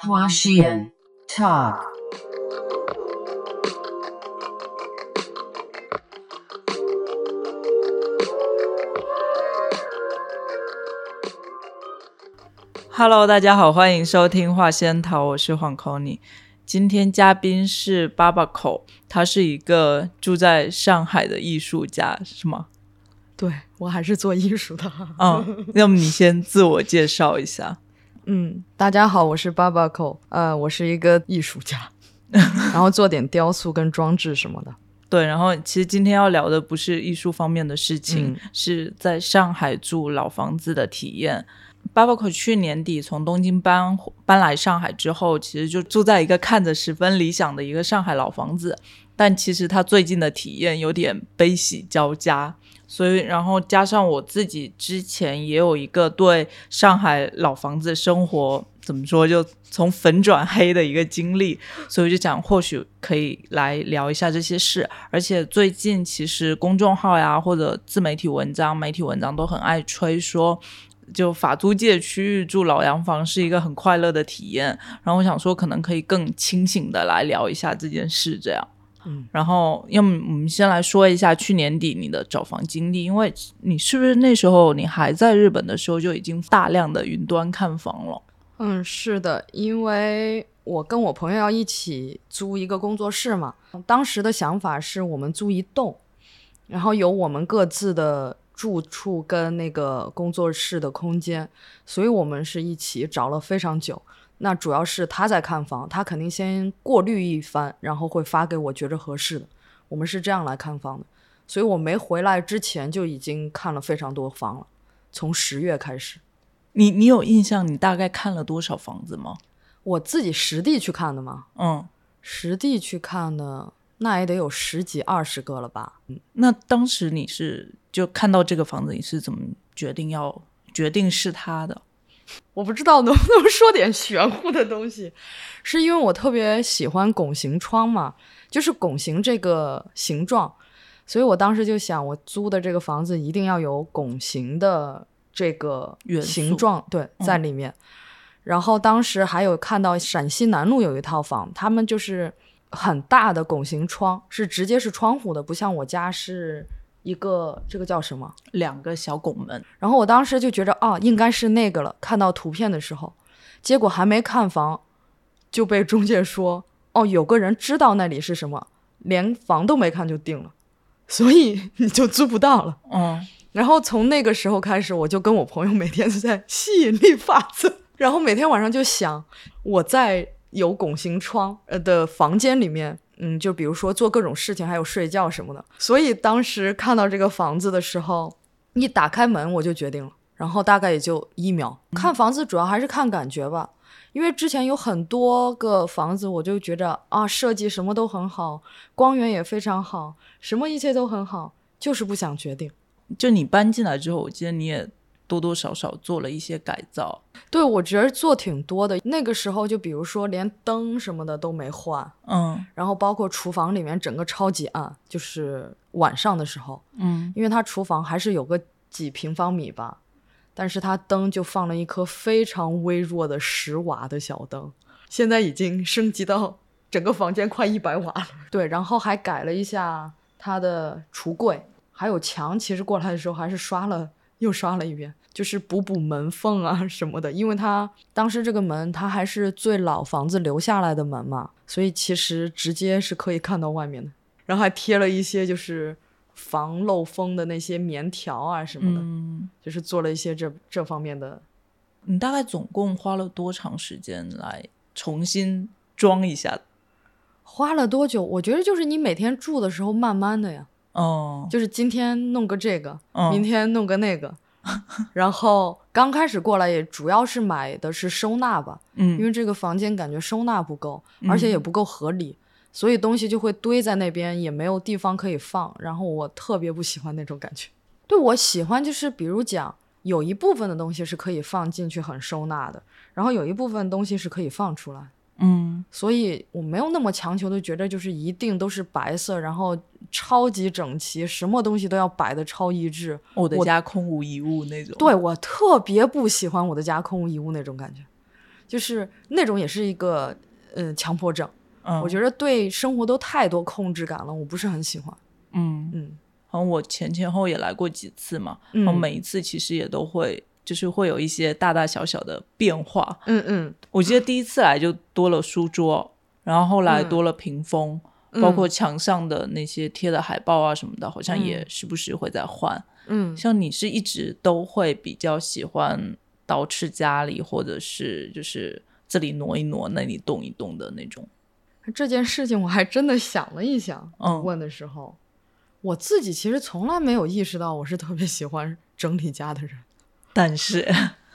花絮 Talk。Hello，大家好，欢迎收听画仙桃，我是黄 c o n y 今天嘉宾是巴巴口，他是一个住在上海的艺术家，是吗？对我还是做艺术的。嗯，那么你先自我介绍一下。嗯，大家好，我是巴巴口，呃，我是一个艺术家，然后做点雕塑跟装置什么的。对，然后其实今天要聊的不是艺术方面的事情，嗯是在上海住老房子的体验。巴巴口去年底从东京搬搬来上海之后，其实就住在一个看着十分理想的一个上海老房子，但其实他最近的体验有点悲喜交加。所以，然后加上我自己之前也有一个对上海老房子生活怎么说，就从粉转黑的一个经历，所以我就讲或许可以来聊一下这些事。而且最近其实公众号呀或者自媒体文章、媒体文章都很爱吹说。就法租界区域住老洋房是一个很快乐的体验，然后我想说，可能可以更清醒的来聊一下这件事，这样。嗯，然后，要么我们先来说一下去年底你的找房经历，因为你是不是那时候你还在日本的时候就已经大量的云端看房了？嗯，是的，因为我跟我朋友要一起租一个工作室嘛，当时的想法是我们租一栋，然后有我们各自的住处跟那个工作室的空间，所以我们是一起找了非常久。那主要是他在看房，他肯定先过滤一番，然后会发给我觉着合适的。我们是这样来看房的，所以我没回来之前就已经看了非常多房了，从十月开始。你你有印象你大概看了多少房子吗？我自己实地去看的嘛，嗯，实地去看的那也得有十几二十个了吧？那当时你是就看到这个房子，你是怎么决定要决定是他的？我不知道能不能说点玄乎的东西，是因为我特别喜欢拱形窗嘛，就是拱形这个形状，所以我当时就想，我租的这个房子一定要有拱形的这个形状，对，在里面。然后当时还有看到陕西南路有一套房，他们就是很大的拱形窗，是直接是窗户的，不像我家是一个这个叫什么？两个小拱门，然后我当时就觉着啊，应该是那个了。看到图片的时候，结果还没看房，就被中介说哦，有个人知道那里是什么，连房都没看就定了，所以你就租不到了。嗯，然后从那个时候开始，我就跟我朋友每天都在吸引力法则，然后每天晚上就想我在有拱形窗呃的房间里面。嗯，就比如说做各种事情，还有睡觉什么的。所以当时看到这个房子的时候，一打开门我就决定了，然后大概也就一秒。看房子主要还是看感觉吧，因为之前有很多个房子，我就觉着啊，设计什么都很好，光源也非常好，什么一切都很好，就是不想决定。就你搬进来之后，我记得你也多多少少做了一些改造。对，我觉得做挺多的。那个时候就比如说连灯什么的都没换，嗯然后包括厨房里面整个超级暗，就是晚上的时候，嗯，因为它厨房还是有个几平方米吧，但是它灯就放了一颗非常微弱的十瓦的小灯，现在已经升级到整个房间快一百瓦了。对，然后还改了一下它的橱柜，还有墙，其实过来的时候还是刷了又刷了一遍，就是补补门缝啊 什么的，因为它当时这个门它还是最老房子留下来的门嘛，所以其实直接是可以看到外面的。然后还贴了一些就是防漏风的那些棉条啊什么的，嗯，就是做了一些这这方面的。你大概总共花了多长时间来重新装一下？花了多久？我觉得就是你每天住的时候慢慢的呀，哦，就是今天弄个这个，嗯明天弄个那个，然后刚开始过来也主要是买的是收纳吧，嗯因嗯为这个房间感觉收纳不够，而且也不够合理，所以东西就会堆在那边，也没有地方可以放。然后我特别不喜欢那种感觉。对我喜欢就是比如讲，有一部分的东西是可以放进去很收纳的，然后有一部分东西是可以放出来。嗯所以我没有那么强求的觉得就是一定都是白色，然后超级整齐，什么东西都要摆的超一致。我我的家空无一物那种。对我特别不喜欢我的家空无一物那种感觉，就是那种也是一个呃强迫症。嗯，我觉得对生活都太多控制感了，我不是很喜欢。嗯，嗯好像我前前后也来过几次嘛，嗯然后每一次其实也都会就是会有一些大大小小的变化。嗯嗯，我记得第一次来就多了书桌，然后后来嗯多了屏风，包括墙上的那些贴的海报啊什么的，好像也时不时会在换。嗯像你是一直都会比较喜欢捯饬家里，或者是就是这里挪一挪，那里动一动的那种。这件事情我还真的想了一想，嗯问的时候，我自己其实从来没有意识到我是特别喜欢整理家的人。但是，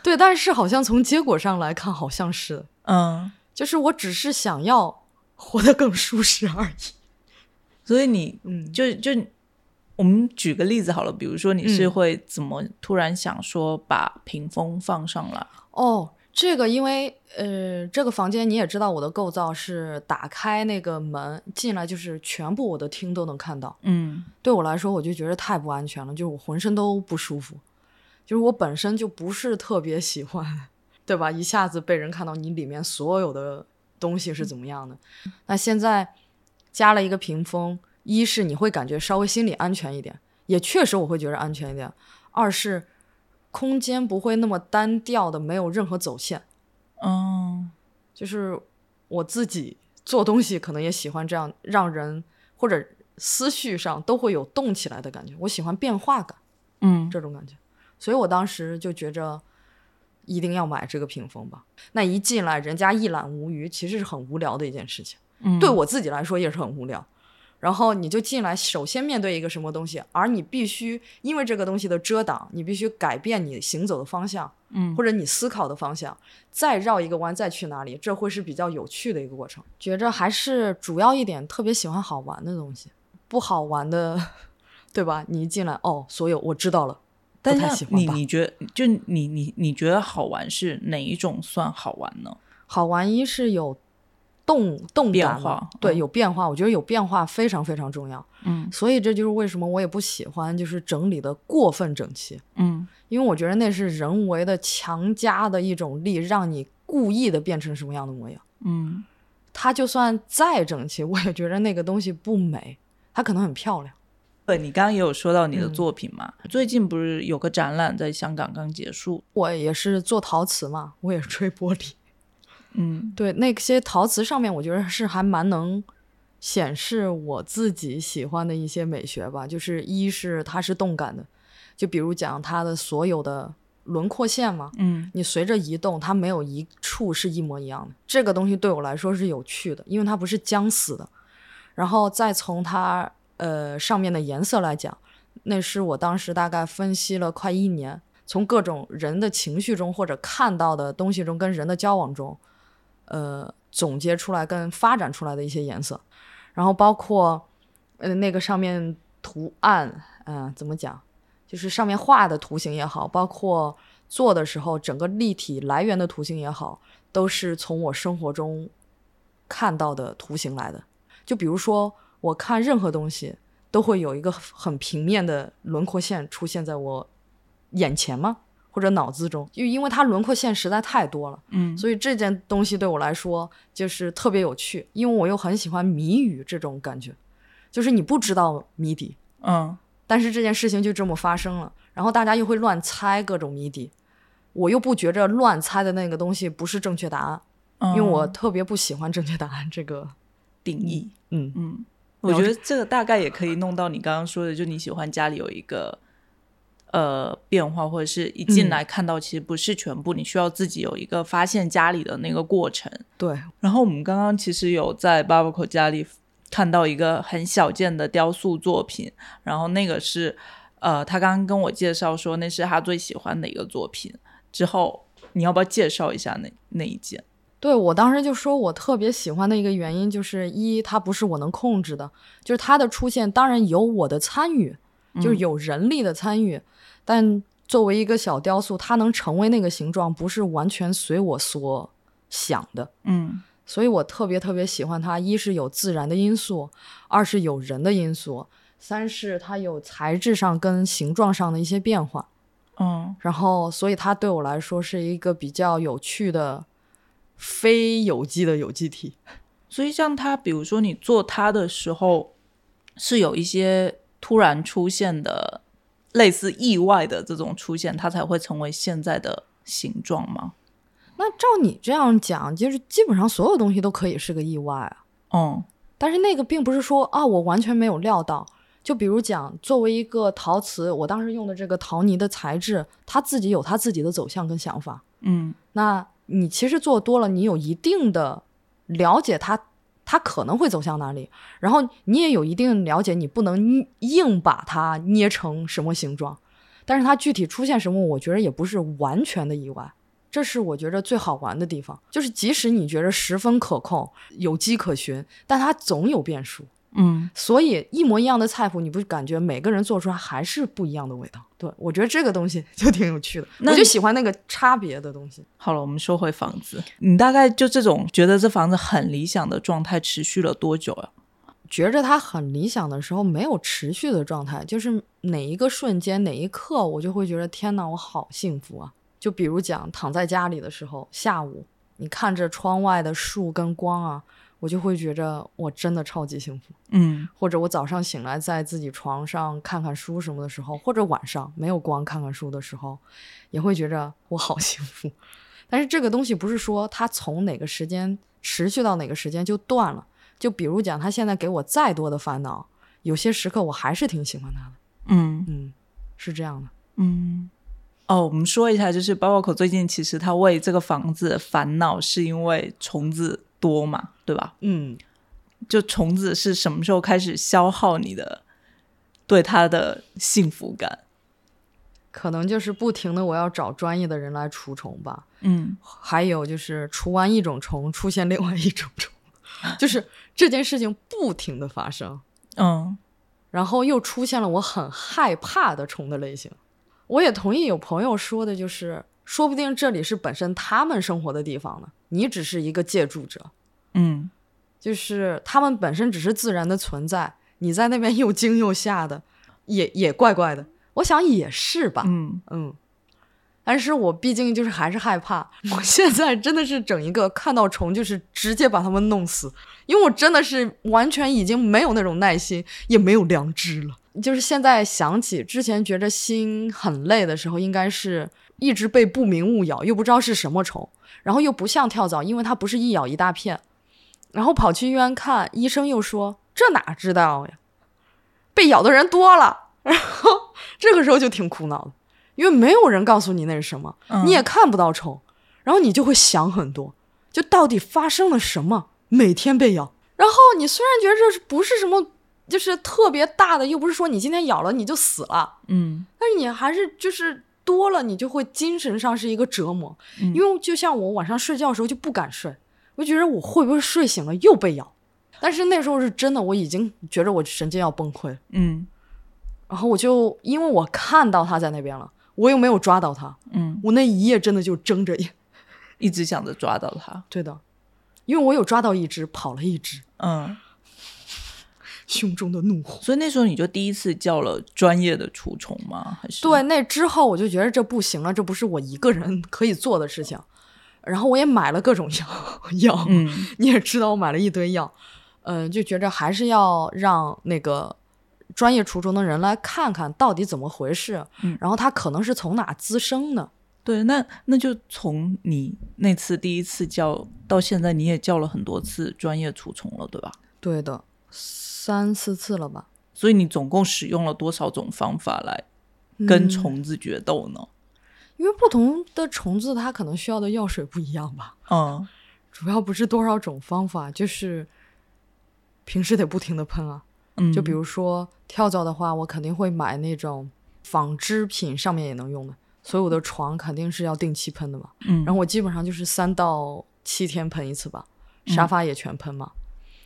对，但是好像从结果上来看，好像是，嗯，就是我只是想要活得更舒适而已。所以你嗯，就就我们举个例子好了，比如说你是嗯会怎么突然想说把屏风放上来？哦，这个因为呃，这个房间你也知道，我的构造是打开那个门进来就是全部我的厅都能看到。嗯对我来说，我就觉得太不安全了，就是我浑身都不舒服，就是我本身就不是特别喜欢，对吧？一下子被人看到你里面所有的东西是怎么样的。那现在加了一个屏风，一是你会感觉稍微心里安全一点，也确实我会觉得安全一点；二是空间不会那么单调的，没有任何走线。嗯就是我自己做东西可能也喜欢这样，让人或者思绪上都会有动起来的感觉。我喜欢变化感嗯这种感觉，所以我当时就觉着一定要买这个屏风吧。那一进来，人家一览无余，其实是很无聊的一件事情，嗯，对我自己来说也是很无聊。然后你就进来，首先面对一个什么东西，而你必须因为这个东西的遮挡，你必须改变你行走的方向，嗯或者你思考的方向，再绕一个弯再去哪里，这会是比较有趣的一个过程。觉着还是主要一点，特别喜欢好玩的东西，不好玩的，对吧？你一进来，哦，所有我知道了，但是你喜欢吧你觉得就你你你觉得好玩是哪一种算好玩呢？好玩一是有动动变化对，嗯有变化，我觉得有变化非常非常重要。嗯所以这就是为什么我也不喜欢就是整理的过分整齐，嗯因为我觉得那是人为的强加的一种力，让你故意的变成什么样的模样。嗯它就算再整齐，我也觉得那个东西不美。它可能很漂亮，对，你刚刚也有说到你的嗯作品嘛，最近不是有个展览在香港刚结束？我也是做陶瓷嘛，我也是吹玻璃。嗯对，那些陶瓷上面，我觉得是还蛮能显示我自己喜欢的一些美学吧。就是一是它是动感的，就比如讲它的所有的轮廓线嘛，嗯你随着移动，它没有一处是一模一样的。这个东西对我来说是有趣的，因为它不是僵死的。然后再从它呃上面的颜色来讲，那是我当时大概分析了快一年，从各种人的情绪中或者看到的东西中，跟人的交往中，呃总结出来跟发展出来的一些颜色，然后包括呃那个上面图案，嗯、怎么讲，就是上面画的图形也好，包括做的时候整个立体来源的图形也好，都是从我生活中看到的图形来的。就比如说，我看任何东西都会有一个很平面的轮廓线出现在我眼前吗？或者脑子中，就因为它轮廓线实在太多了，嗯。所以这件东西对我来说就是特别有趣，因为我又很喜欢谜语这种感觉，就是你不知道谜底，嗯。但是这件事情就这么发生了，然后大家又会乱猜各种谜底，我又不觉着乱猜的那个东西不是正确答案，嗯，因为我特别不喜欢正确答案这个，定义。嗯。嗯，我觉得这个大概也可以弄到你刚刚说的，就你喜欢家里有一个呃变化，或者是一进嗯来看到其实不是全部，你需要自己有一个发现家里的那个过程。对，然后我们刚刚其实有在 b a b c o 家里看到一个很小件的雕塑作品，然后那个是呃，他刚刚跟我介绍说那是他最喜欢的一个作品。之后你要不要介绍一下那那一件？对我当时就说，我特别喜欢的一个原因就是一，它不是我能控制的，就是它的出现当然有我的参与，就是有人力的参与，但作为一个小雕塑，它能成为那个形状，不是完全随我所想的。嗯所以我特别特别喜欢它，一是有自然的因素，二是有人的因素，三是它有材质上跟形状上的一些变化。嗯然后，所以它对我来说是一个比较有趣的非有机的有机体。所以像它，比如说你做它的时候，是有一些突然出现的类似意外的这种出现，它才会成为现在的形状吗？那照你这样讲，就是基本上所有东西都可以是个意外啊。嗯但是那个并不是说啊，我完全没有料到。就比如讲，作为一个陶瓷，我当时用的这个陶泥的材质，它自己有它自己的走向跟想法。嗯那你其实做多了，你有一定的了解它，它可能会走向哪里，然后你也有一定了解，你不能硬把它捏成什么形状，但是它具体出现什么，我觉得也不是完全的意外。这是我觉得最好玩的地方，就是即使你觉得十分可控、有迹可循，但它总有变数。嗯所以一模一样的菜谱，你不感觉每个人做出来还是不一样的味道？对我觉得这个东西 就挺有趣的，那我就喜欢那个差别的东西。好了，我们说回房子，你大概就这种觉得这房子很理想的状态持续了多久呀、觉着它很理想的时候，没有持续的状态，就是哪一个瞬间、哪一刻，我就会觉得天哪，我好幸福啊！就比如讲，躺在家里的时候，下午你看着窗外的树跟光啊，我就会觉着我真的超级幸福。嗯或者我早上醒来在自己床上看看书什么的时候，或者晚上没有光看看书的时候，也会觉着我好幸福。但是这个东西不是说它从哪个时间持续到哪个时间就断了。就比如讲，他现在给我再多的烦恼，有些时刻我还是挺喜欢他的。嗯嗯，是这样的。嗯。哦，我们说一下，就是包包口最近其实他为这个房子烦恼，是因为虫子多嘛，对吧？嗯，就虫子是什么时候开始消耗你的对它的幸福感？可能就是不停的我要找专业的人来除虫吧。嗯还有就是除完一种虫，出现另外一种虫，就是这件事情不停的发生。嗯然后又出现了我很害怕的虫的类型。我也同意有朋友说的，就是说不定这里是本身他们生活的地方呢，你只是一个借助者，嗯就是他们本身只是自然的存在，你在那边又惊又吓的，也也怪怪的。我想也是吧，嗯嗯，但是我毕竟就是还是害怕。我现在真的是整一个看到虫就是直接把它们弄死，因为我真的是完全已经没有那种耐心，也没有良知了。就是现在想起之前觉着心很累的时候，应该是一直被不明物咬，又不知道是什么虫，然后又不像跳蚤，因为它不是一咬一大片，然后跑去医院看，医生又说这哪知道呀，被咬的人多了，然后这个时候就挺苦恼的。因为没有人告诉你那是什么，嗯你也看不到虫，然后你就会想很多，就到底发生了什么？每天被咬，然后你虽然觉得这是不是什么，就是特别大的，又不是说你今天咬了你就死了，嗯但是你还是就是多了，你就会精神上是一个折磨。嗯因为就像我晚上睡觉的时候就不敢睡，我觉得我会不会睡醒了又被咬？但是那时候是真的，我已经觉得我神经要崩溃。嗯然后我就因为我看到他在那边了，我又没有抓到他，嗯，我那一夜真的就睁着眼。一直想着抓到他。对的，因为我有抓到一只，跑了一只，嗯，胸中的怒火。所以那时候你就第一次叫了专业的除虫吗？还是对，那之后我就觉得这不行了，这不是我一个人可以做的事情。然后我也买了各种药药，嗯你也知道我买了一堆药，嗯、就觉着还是要让那个专业除虫的人来看看到底怎么回事，嗯然后它可能是从哪滋生的。对，那那就从你那次第一次叫到现在，你也叫了很多次专业除虫了，对吧？对的，三四次了吧？所以你总共使用了多少种方法来跟嗯虫子决斗呢？因为不同的虫子它可能需要的药水不一样吧。嗯主要不是多少种方法，就是平时得不停的喷啊。嗯，就比如说跳蚤的话，我肯定会买那种纺织品上面也能用的，所以我的床肯定是要定期喷的嘛。嗯，然后我基本上就是三到七天喷一次吧，沙发也全喷嘛。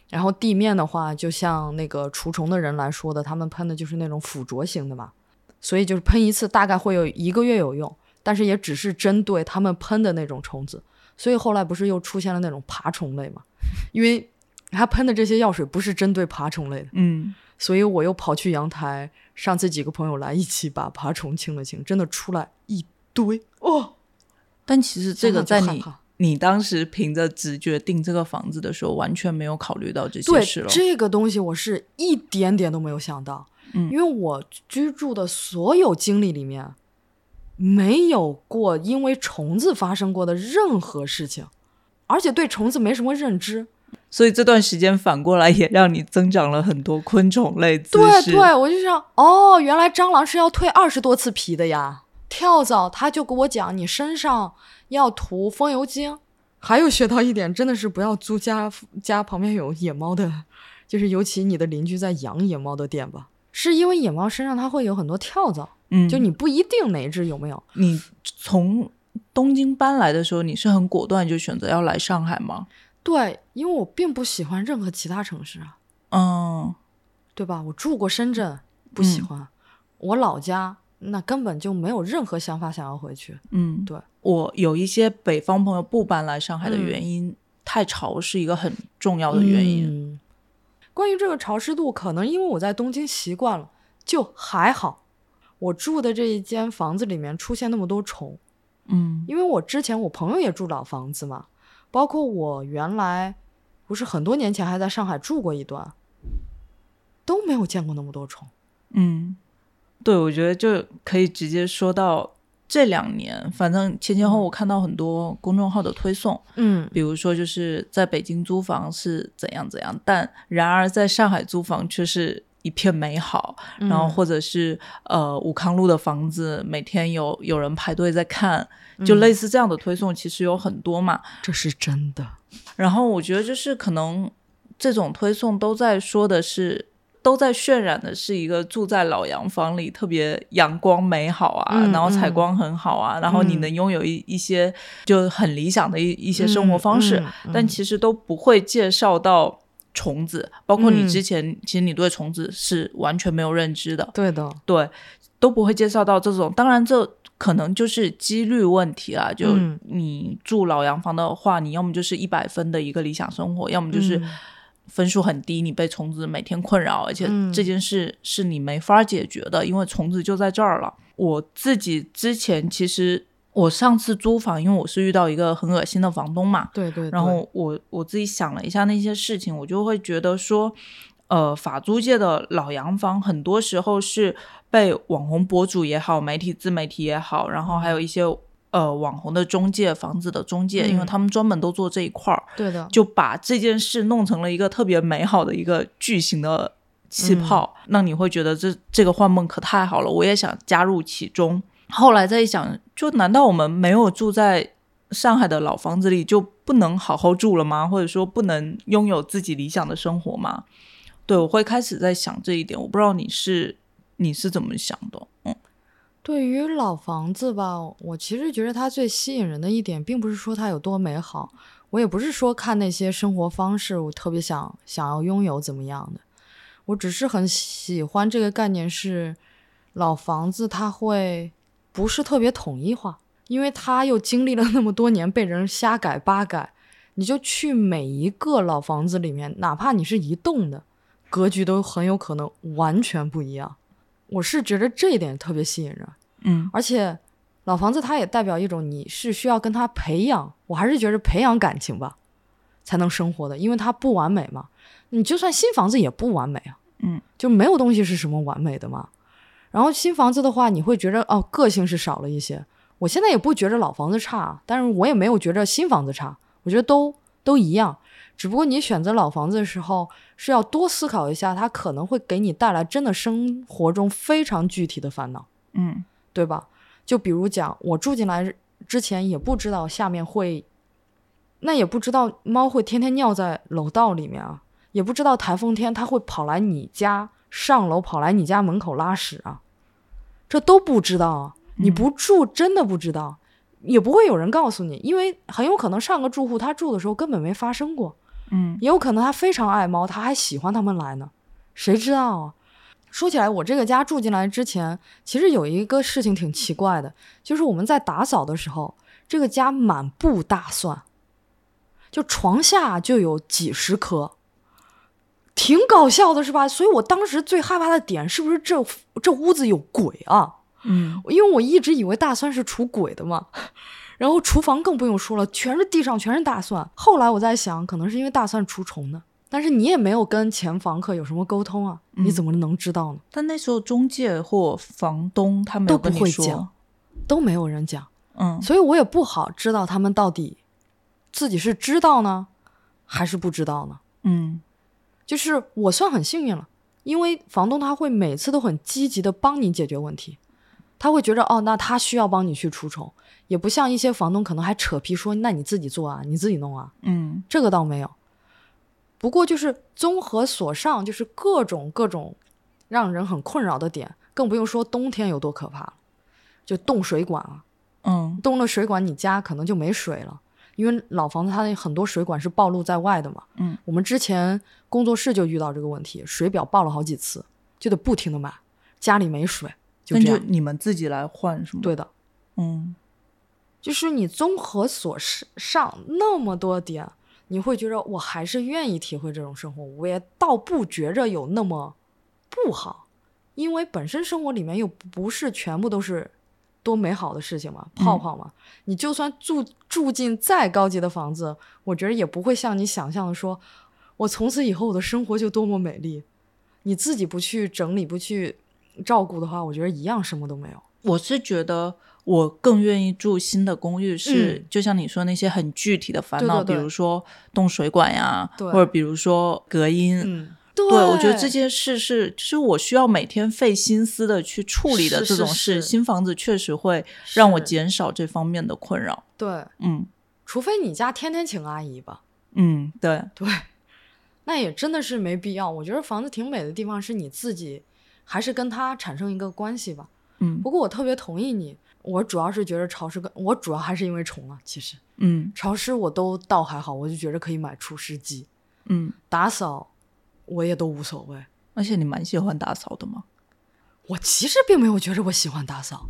然后地面的话，就像那个除虫的人来说的，他们喷的就是那种附着型的嘛，所以就是喷一次大概会有一个月有用，但是也只是针对他们喷的那种虫子。所以后来不是又出现了那种爬虫类嘛？因为他喷的这些药水不是针对爬虫类的，嗯所以我又跑去阳台，上次几个朋友来一起把爬虫清了清，真的出来一堆哦。但其实这个在你你当时凭着直觉定这个房子的时候，完全没有考虑到这些对事了。这个东西，我是一点点都没有想到，嗯因为我居住的所有经历里面，没有过因为虫子发生过的任何事情，而且对虫子没什么认知。所以这段时间反过来也让你增长了很多昆虫类知识。对对，我就想，哦，原来蟑螂是要蜕二十多次皮的呀。跳蚤他就给我讲，你身上要涂风油精。还有学到一点，真的是不要租家家旁边有野猫的，就是尤其你的邻居在养野猫的店吧，是因为野猫身上它会有很多跳蚤，嗯，就你不一定哪一只有没有。你从东京搬来的时候，你是很果断就选择要来上海吗？对，因为我并不喜欢任何其他城市啊，嗯对吧？我住过深圳，不喜欢；我老家那根本就没有任何想法想要回去。嗯，对，我有一些北方朋友不搬来上海的嗯原因，太潮是一个很重要的原因。嗯关于这个潮湿度，可能因为我在东京习惯了，就还好。我住的这一间房子里面出现那么多虫，嗯因为我之前我朋友也住老房子嘛，包括我原来不是很多年前还在上海住过一段，都没有见过那么多虫。嗯，对，我觉得就可以直接说到这两年，反正前前后后我看到很多公众号的推送，嗯比如说就是在北京租房是怎样怎样，但然而在上海租房却是一片美好，然后或者是呃武康路的房子每天有有人排队在看，就类似这样的推送其实有很多嘛。这是真的。然后我觉得就是可能这种推送都在说的是。都在渲染的是一个住在老洋房里特别阳光美好啊，嗯然后采嗯光很好啊，然后你嗯。能拥有一一些就很理想的一一些生活方式，但其实都不会介绍到虫子，包括你嗯。之前、其实你对虫子是完全没有认知的，对的，对，都不会介绍到这种。当然，这可能就是几率问题啊。就嗯。你住老洋房的话，你要么就是一百分的一个理想生活，要么就是嗯分数很低，你被虫子每天困扰，而且嗯这件事是你没法解决的，因为虫子就在这儿了。我自己之前其实。我上次租房，因为我是遇到一个很恶心的房东嘛，对对。然后我我自己想了一下那些事情，我就会觉得说，呃，法租界的老洋房很多时候是被网红博主也好，媒体自媒体也好，然后还有一些呃网红的中介、房子的中介，因为嗯他们专门都做这一块儿，对的，就把这件事弄成了一个特别美好的一个巨型的气泡，让你会觉得这这个幻梦可太好了，我也想加入其中。后来再一想，就难道我们没有住在上海的老房子里就不能好好住了吗？或者说不能拥有自己理想的生活吗？对，我会开始在想这一点。我不知道你是你是怎么想的？嗯对于老房子吧，我其实觉得它最吸引人的一点，并不是说它有多美好，我也不是说看那些生活方式，我特别想想要拥有怎么样的，我只是很喜欢这个概念是，老房子它会不是特别统一化，因为它又经历了那么多年被人瞎改八改，你就去每一个老房子里面，哪怕你是一栋的，格局都很有可能完全不一样。我是觉得这一点特别吸引人。嗯而且老房子它也代表一种你是需要跟他培养，我还是觉得培养感情吧，才能生活的，因为它不完美嘛。你就算新房子也不完美啊，嗯，就没有东西是什么完美的嘛。然后新房子的话，你会觉得哦，个性是少了一些。我现在也不觉着老房子差，但是我也没有觉着新房子差，我觉得都都一样。只不过你选择老房子的时候，是要多思考一下，它可能会给你带来真的生活中非常具体的烦恼。嗯对吧？就比如讲，我住进来之前也不知道下面会，那也不知道猫会天天尿在楼道里面啊，也不知道台风天它会跑来你家上楼，跑来你家门口拉屎啊，这都不知道啊。你不住真的不知道，也不会有人告诉你，因为很有可能上个住户他住的时候根本没发生过。嗯也有可能他非常爱猫，他还喜欢他们来呢，谁知道啊？说起来，我这个家住进来之前，其实有一个事情挺奇怪的，就是我们在打扫的时候，这个家满布大蒜，就床下就有几十颗，挺搞笑的，是吧？所以我当时最害怕的点是不是这这屋子有鬼啊？嗯因为我一直以为大蒜是除鬼的嘛。然后厨房更不用说了，全是地上全是大蒜。后来我在想，可能是因为大蒜除虫呢。但是你也没有跟前房客有什么沟通啊，你怎么能知道呢？但那时候中介或房东他们都不会讲，都没有人讲，嗯所以我也不好知道他们到底自己是知道呢，还是不知道呢？嗯就是我算很幸运了，因为房东他会每次都很积极的帮你解决问题，他会觉得哦，那他需要帮你去除虫，也不像一些房东可能还扯皮说那你自己做啊，你自己弄啊，嗯这个倒没有。不过就是综合所上，就是各种各种让人很困扰的点，更不用说冬天有多可怕了，就冻水管啊，嗯冻了水管，你家可能就没水了。因为老房子它那很多水管是暴露在外的嘛，嗯，我们之前工作室就遇到这个问题，水表爆了好几次，就得不停的买，家里没水，就这样。你们自己来换是吗？，对的，嗯就是你综合所上那么多点，你会觉得我还是愿意体会这种生活，我也倒不觉着有那么不好，因为本身生活里面又不是全部都是多美好的事情嘛，泡泡嘛。你就算住住进再高级的房子，我觉得也不会像你想象的说，我从此以后我的生活就多么美丽。你自己不去整理、不去照顾的话，我觉得一样什么都没有。我是觉得我更愿意住新的公寓是，嗯就像你说那些很具体的烦恼，对对对比如说动水管呀，对或者比如说隔音。嗯，对对，我觉得这件事是，就是我需要每天费心思的去处理的这种事。是新房子确实会让我减少这方面的困扰。对，嗯除非你家天天请阿姨吧。嗯，对，对，那也真的是没必要。我觉得房子挺美的地方是你自己，还是跟它产生一个关系吧。嗯不过我特别同意你，我主要是觉得潮湿跟我主要还是因为虫啊。其实嗯潮湿我都倒还好，我就觉得可以买除湿机，嗯，打扫我也都无所谓。而且你蛮喜欢打扫的吗？我其实并没有觉得我喜欢打扫，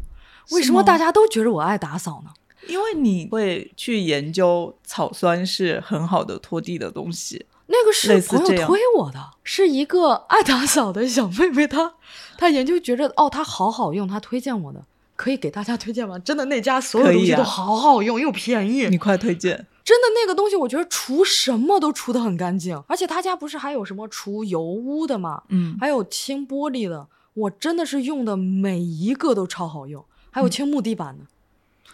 为什么大家都觉得我爱打扫呢？因为你会去研究草酸是很好的拖地的东西。那个是朋友推我的，是一个爱打扫的小妹妹，她她研究觉得哦，它好好用，她推荐我的，可以给大家推荐吗？真的那家所有东西都好好用又便宜，你快推荐。真的那个东西，我觉得除什么都除得很干净，而且他家不是还有什么除油污的吗？嗯还有清玻璃的，我真的是用的每一个都超好用，还有清木地板的。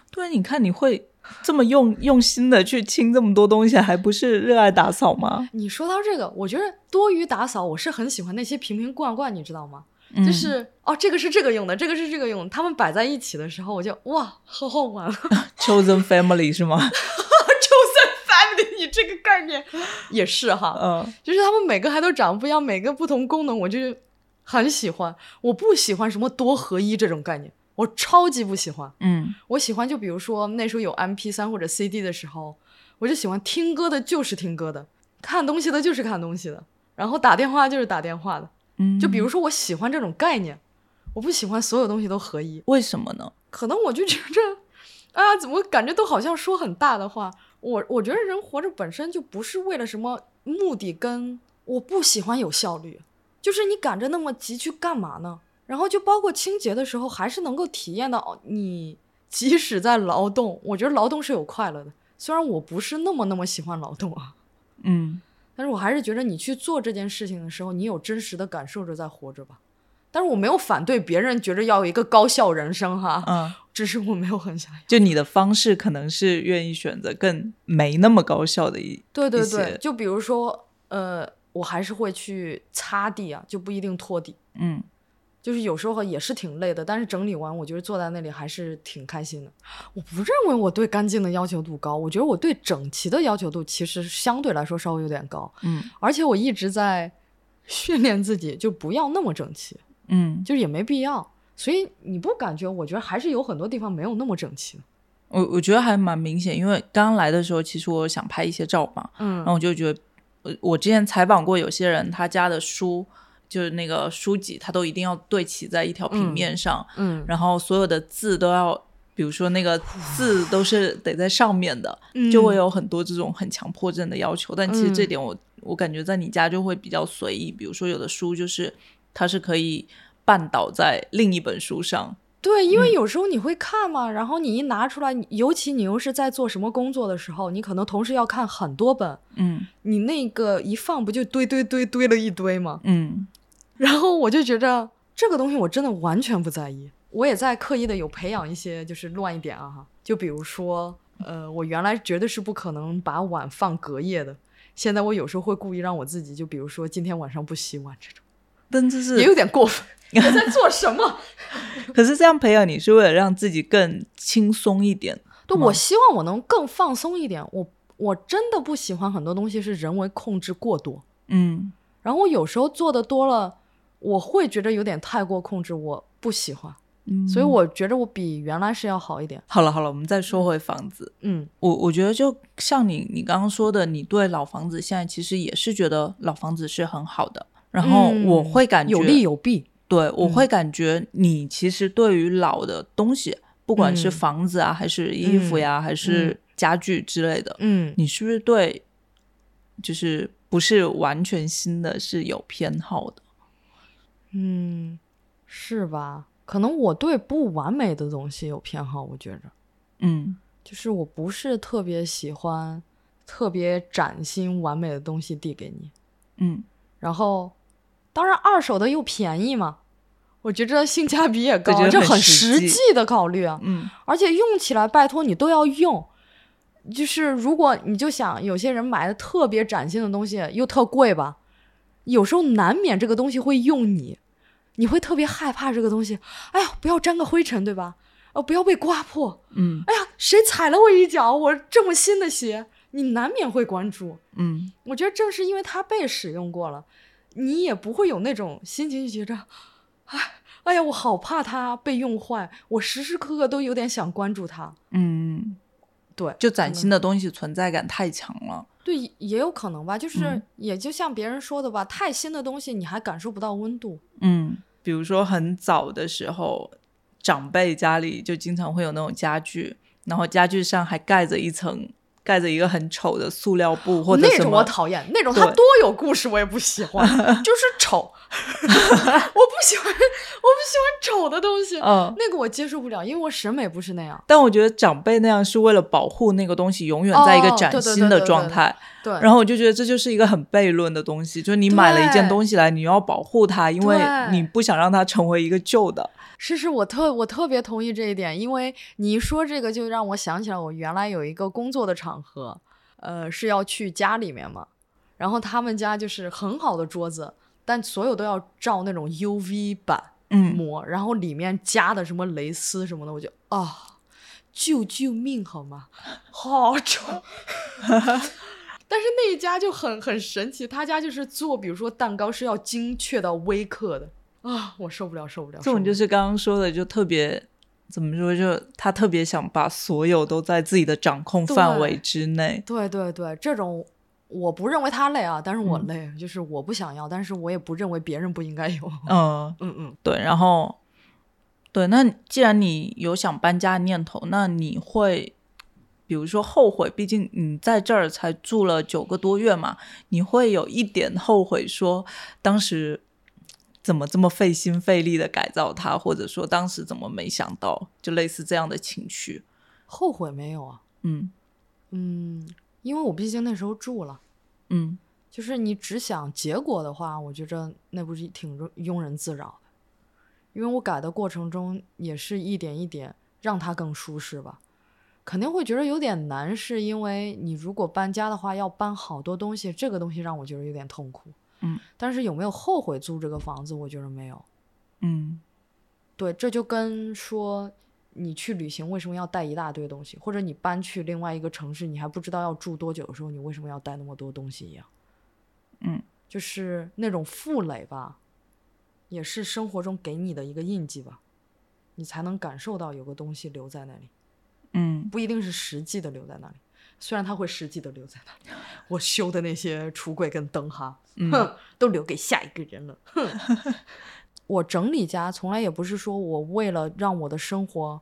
对，你看你会这么用用心的去清这么多东西，还不是热爱打扫吗？你说到这个，我觉得多余打扫，我是很喜欢那些瓶瓶罐罐，你知道吗？嗯就是哦，这个是这个用的，这个是这个用的，他们摆在一起的时候，我就哇，好好玩啊 chosen family 是吗？！Chosen family，你这个概念也是哈，嗯 就是他们每个还都长得不一样，每个不同功能，我就很喜欢。我不喜欢什么多合一这种概念，我超级不喜欢。嗯我喜欢就比如说那时候有 M P 三或者 C D 的时候，我就喜欢听歌的就是听歌的，看东西的就是看东西的，然后打电话就是打电话的。嗯，就比如说我喜欢这种概念，我不喜欢所有东西都合一。为什么呢？可能我就觉着，啊，怎么感觉都好像说很大的话。我我觉得人活着本身就不是为了什么目的跟，我不喜欢有效率，就是你赶着那么急去干嘛呢？然后就包括清洁的时候，还是能够体验到哦你即使在劳动，我觉得劳动是有快乐的。虽然我不是那么那么喜欢劳动啊，嗯但是我还是觉得你去做这件事情的时候，你有真实的感受着在活着吧。但是我没有反对别人觉着要有一个高效人生哈，嗯，只是我没有很想要。就你的方式可能是愿意选择更没那么高效的一一对对对，就比如说，呃，我还是会去擦地啊，就不一定拖地。嗯就是有时候也是挺累的，但是整理完，我觉得坐在那里还是挺开心的。我不认为我对干净的要求度高，我觉得我对整齐的要求度其实相对来说稍微有点高，嗯而且我一直在训练自己，就不要那么整齐，嗯，就是也没必要。所以你不感觉？我觉得还是有很多地方没有那么整齐。我我觉得还蛮明显，因为刚来的时候，其实我想拍一些照嘛，嗯然后我就觉得，我我之前采访过有些人，他家的书就是那个书籍，它都一定要对齐在一条平嗯面上，嗯。然后所有的字都要，比如说那个字都是得在上面的，嗯就会有很多这种很强迫症的要求。但其实这嗯。点我、我感觉在你家就会比较随意，比如说有的书就是它是可以绊倒在另一本书上，对，因为嗯。有时候你会看嘛，然后你一拿出来，尤其你又是在做什么工作的时候，你可能同时要看很多本，嗯。你那个一放不就堆堆堆堆了一堆吗？嗯然后我就觉着这个东西我真的完全不在意，我也在刻意的有培养一些就是乱一点啊哈，就比如说，呃，我原来绝对是不可能把碗放隔夜的，现在我有时候会故意让我自己，就比如说今天晚上不洗碗这种，但这是也有点过分。你在做什么？可是这样培养你是为了让自己更轻松一点。对，我希望我能更放松一点。我我真的不喜欢很多东西是人为控制过多，嗯然后我有时候做的多了，我会觉得有点太过控制，我不喜欢。嗯，所以我觉得我比原来是要好一点。好了好了，我们再说回房子。嗯我我觉得就像你你刚刚说的，你对老房子现在其实也是觉得老房子是很好的。然后嗯我会感觉有利有弊。对，我嗯会感觉你其实对于老的东西，不管是嗯房子啊，还是衣服呀，还是家具之类的，嗯，你是不是对就是不是完全新的是有偏好的？嗯，是吧？可能我对不完美的东西有偏好，我觉着，嗯就是我不是特别喜欢特别崭新完美的东西递给你。嗯然后，当然二手的又便宜嘛，我觉着性价比也高，对觉得很这很实际实际的考虑啊。嗯而且用起来，拜托你都要用。就是如果你就想有些人买的特别崭新的东西又特贵吧，有时候难免这个东西会用你，你会特别害怕这个东西。哎呀，不要沾个灰尘，对吧？哦，不要被刮破。嗯哎呀，谁踩了我一脚？我这么新的鞋，你难免会关注。嗯我觉得正是因为它被使用过了，你也不会有那种心情，就觉着，哎，哎呀，我好怕它被用坏，我时时刻刻都有点想关注它。嗯，对，就崭新的东西存在感太强了。对，也也有可能吧，就是、嗯也就像别人说的吧，太新的东西你还感受不到温度。嗯，比如说很早的时候，长辈家里就经常会有那种家具，然后家具上还盖着一层。盖着一个很丑的塑料布或者那种，我讨厌，那种它多有故事我也不喜欢，就是丑，我不喜欢，我不喜欢丑的东西，嗯，那个我接受不了，因为我审美不是那样。但我觉得长辈那样是为了保护那个东西永远在一个崭新的对对对。状态，对，然后我就觉得这就是一个很悖论的东西，就是你买了一件东西来，你要保护它，因为你不想让它成为一个旧的。是是，我特我特别同意这一点，因为你一说这个，就让我想起来我原来有一个工作的场合，呃，是要去家里面嘛，然后他们家就是很好的桌子，但所有都要照那种 UV 板嗯，膜，然后里面加的什么蕾丝什么的，我就啊，救救命好吗？好丑。但是那一家就很很神奇，他家就是做，比如说蛋糕是要精确到微克的啊，我受不了，受不了。这种就是是刚刚说的，就特别怎么说，就他特别想把所有都在自己的掌控范围之内。对对对，这种我不认为他累啊，但是我嗯累，就是我不想要，但是我也不认为别人不应该有。嗯，嗯嗯，对，然后对，那既然你有想搬家的念头，那你会。比如说后悔，毕竟你在这儿才住了九个多月嘛，你会有一点后悔，说当时怎么这么费心费力的改造它，或者说当时怎么没想到，就类似这样的情绪。后悔没有啊？嗯嗯，因为我毕竟那时候住了。嗯就是你只想结果的话，我觉着那不是挺庸庸人自扰的。因为我改的过程中也是一点一点让它更舒适吧，肯定会觉得有点难，是因为你如果搬家的话要搬好多东西，这个东西让我觉得有点痛苦。嗯，但是有没有后悔租这个房子？我觉得没有。嗯对，这就跟说你去旅行为什么要带一大堆东西，或者你搬去另外一个城市，你还不知道要住多久的时候，你为什么要带那么多东西一样。嗯，就是那种负累吧，也是生活中给你的一个印记吧，你才能感受到有个东西留在那里，嗯不一定是实际的留在那里，虽然它会实际的留在那里。我修的那些橱柜跟灯哈，嗯哼，都留给下一个人了。哼，我整理家从来也不是说我为了让我的生活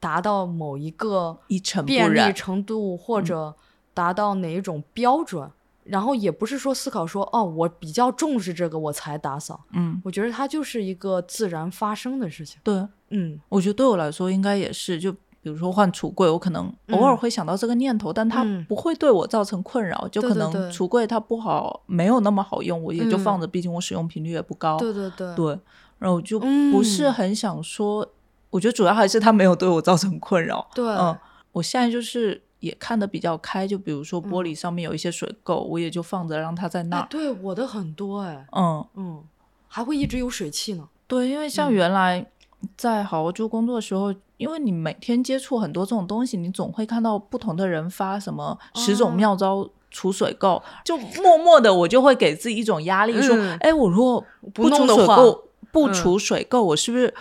达到某一个一成便利。程度，或者达到哪一种标准，然后也不是说思考说哦，我比较重视这个我才打扫。嗯，我觉得它就是一个自然发生的事情。对，嗯我觉得对我来说应该也是，就比如说换橱柜，我可能偶尔嗯会想到这个念头，但它嗯不会对我造成困扰。就可能橱柜它不好，没有那么好用，我也就嗯放着，毕竟我使用频率也不高。对对对，对然后我就不是嗯很想说，我觉得主要还是它没有对我造成困扰。对嗯，我现在就是也看得比较开，就比如说玻璃上面有一些水垢，我也就放着让它在那哎儿。对我的很多哎，嗯，嗯，还会一直有水汽呢。对，因为像嗯原来在好好做工作的时候，因为你每天接触很多这种东西，你总会看到不同的人发什么十种哦妙招除水垢，就默默的我就会给自己一种压力，说，嗯哎，我如果不除弄水垢，不嗯除水垢，我是不是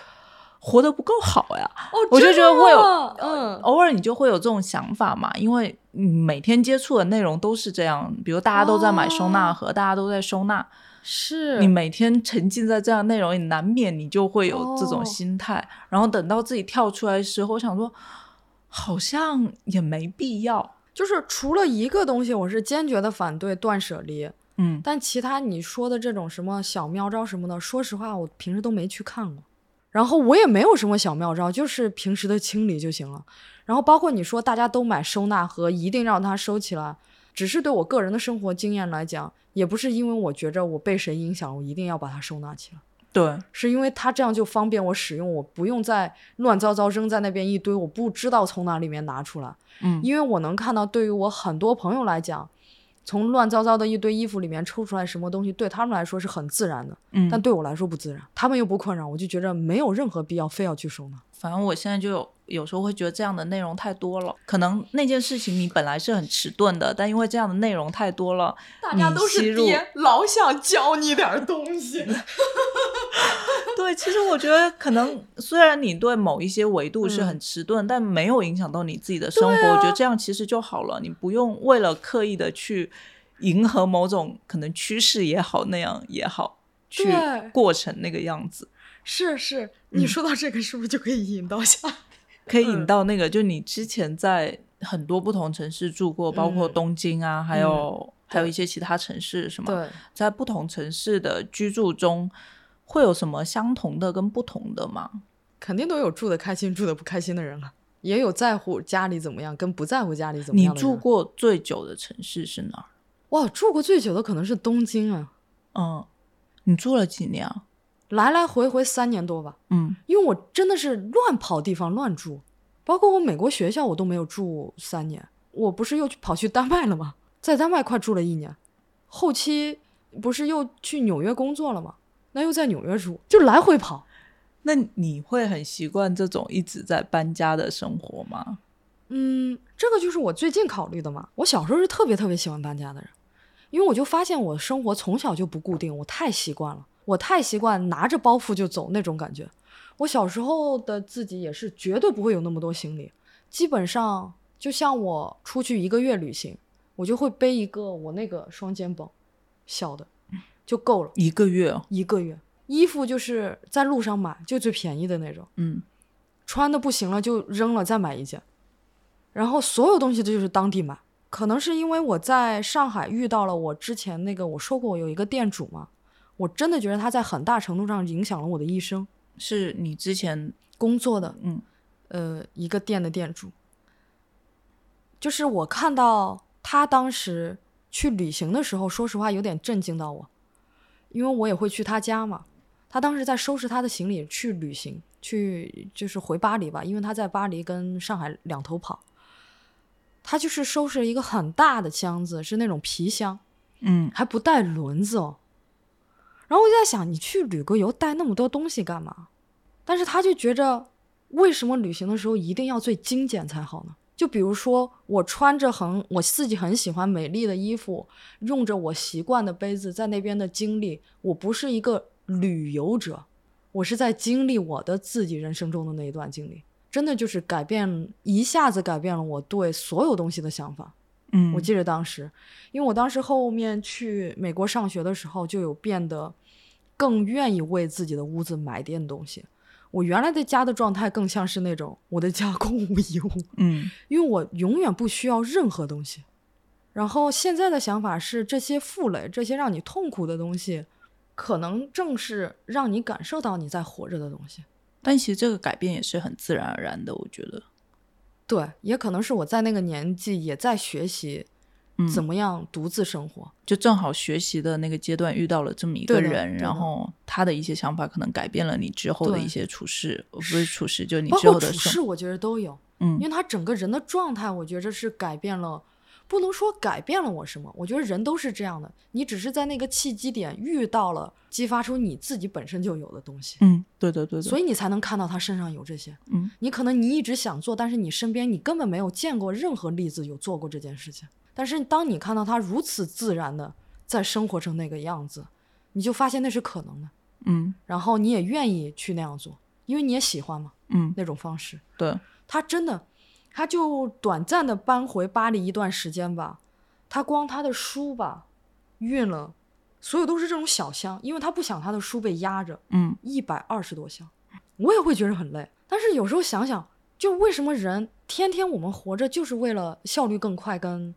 活得不够好呀？哦我就觉得会有嗯偶尔你就会有这种想法嘛，因为你每天接触的内容都是这样，比如大家都在买收纳盒，大家都在收纳，是你每天沉浸在这样内容，你难免你就会有这种哦心态。然后等到自己跳出来的时候，我想说，好像也没必要。就是除了一个东西，我是坚决的反对断舍离，嗯，但其他你说的这种什么小妙招什么的，说实话，我平时都没去看过。然后我也没有什么小妙招，就是平时的清理就行了。然后包括你说大家都买收纳盒，一定让它收起来，只是对我个人的生活经验来讲，也不是因为我觉着我被谁影响，我一定要把它收纳起来。对，是因为它这样就方便我使用，我不用再乱糟糟扔在那边一堆，我不知道从哪里面拿出来。嗯，因为我能看到，对于我很多朋友来讲，从乱糟糟的一堆衣服里面抽出来什么东西，对他们来说是很自然的，嗯，但对我来说不自然，他们又不困扰，我就觉着没有任何必要非要去收纳。反正我现在就有有时候会觉得这样的内容太多了，可能那件事情你本来是很迟钝的，但因为这样的内容太多了，大家都是爹，老想教你点东西。对，其实我觉得可能虽然你对某一些维度是嗯很迟钝，但没有影响到你自己的生活，啊我觉得这样其实就好了。你不用为了刻意的去迎合某种可能趋势也好，那样也好，去过成那个样子，是是，你说到这个是不是就可以引到下？可以引嗯到那个，就你之前在很多不同城市住过，包括嗯东京啊，还有、还有一些其他城市，是吗？对，在不同城市的居住中，会有什么相同的跟不同的吗？肯定都有住的开心、住的不开心的人啊，也有在乎家里怎么样跟不在乎家里怎么样你。住过最久的城市是哪儿？哇，住过最久的可能是东京啊，嗯，你住了几年啊？来来回回三年多吧。嗯，因为我真的是乱跑地方乱住，包括我美国学校我都没有住三年。我不是又去跑去丹麦了吗？在丹麦快住了一年，后期不是又去纽约工作了吗？那又在纽约住，就来回跑。那你会很习惯这种一直在搬家的生活吗？嗯，这个就是我最近考虑的嘛。我小时候是特别特别喜欢搬家的人，因为我就发现我生活从小就不固定，我太习惯了，我太习惯拿着包袱就走那种感觉。我小时候的自己也是绝对不会有那么多行李，基本上就像我出去一个月旅行，我就会背一个我那个双肩包，小的就够了，一个月哦，一个月。衣服就是在路上买，就最便宜的那种。嗯，穿的不行了就扔了，再买一件。然后所有东西都就是当地买。可能是因为我在上海遇到了我之前那个我说过我有一个店主嘛，我真的觉得他在很大程度上影响了我的一生。是你之前工作的嗯呃一个店的店主，就是我看到他当时去旅行的时候，说实话有点震惊到我，因为我也会去他家嘛。他当时在收拾他的行李去旅行，去就是回巴黎吧，因为他在巴黎跟上海两头跑。他就是收拾了一个很大的箱子，是那种皮箱，嗯还不带轮子哦。然后我就在想，你去旅个游带那么多东西干嘛？但是他就觉着，为什么旅行的时候一定要最精简才好呢？就比如说，我穿着很我自己很喜欢美丽的衣服，用着我习惯的杯子，在那边的经历，我不是一个旅游者，我是在经历我的自己人生中的那一段经历，真的就是改变，一下子改变了我对所有东西的想法。嗯，我记得当时，因为我当时后面去美国上学的时候，就有变得更愿意为自己的屋子买点东西。我原来的家的状态更像是那种我的家空无一物，嗯因为我永远不需要任何东西。然后现在的想法是，这些负累、这些让你痛苦的东西，可能正是让你感受到你在活着的东西。但其实这个改变也是很自然而然的，我觉得。对，也可能是我在那个年纪也在学习嗯，怎么样独自生活。就正好学习的那个阶段遇到了这么一个人，然后他的一些想法可能改变了你之后的一些处事，呃不是处事，就你包之后的生括处事，我觉得都有，嗯。因为他整个人的状态，我觉着是改变了，不能说改变了我什么，我觉得人都是这样的，你只是在那个契机点遇到了，激发出你自己本身就有的东西，嗯，对对对对，所以你才能看到他身上有这些。嗯。你可能你一直想做，但是你身边你根本没有见过任何例子有做过这件事情。但是当你看到他如此自然的在生活成那个样子，你就发现那是可能的，嗯然后你也愿意去那样做，因为你也喜欢嘛嗯，那种方式。对，他真的，他就短暂的搬回巴黎一段时间吧，他光他的书吧，运了，所有都是这种小箱，因为他不想他的书被压着，嗯一百二十多箱，我也会觉得很累。但是有时候想想，就为什么人天天我们活着就是为了效率更快跟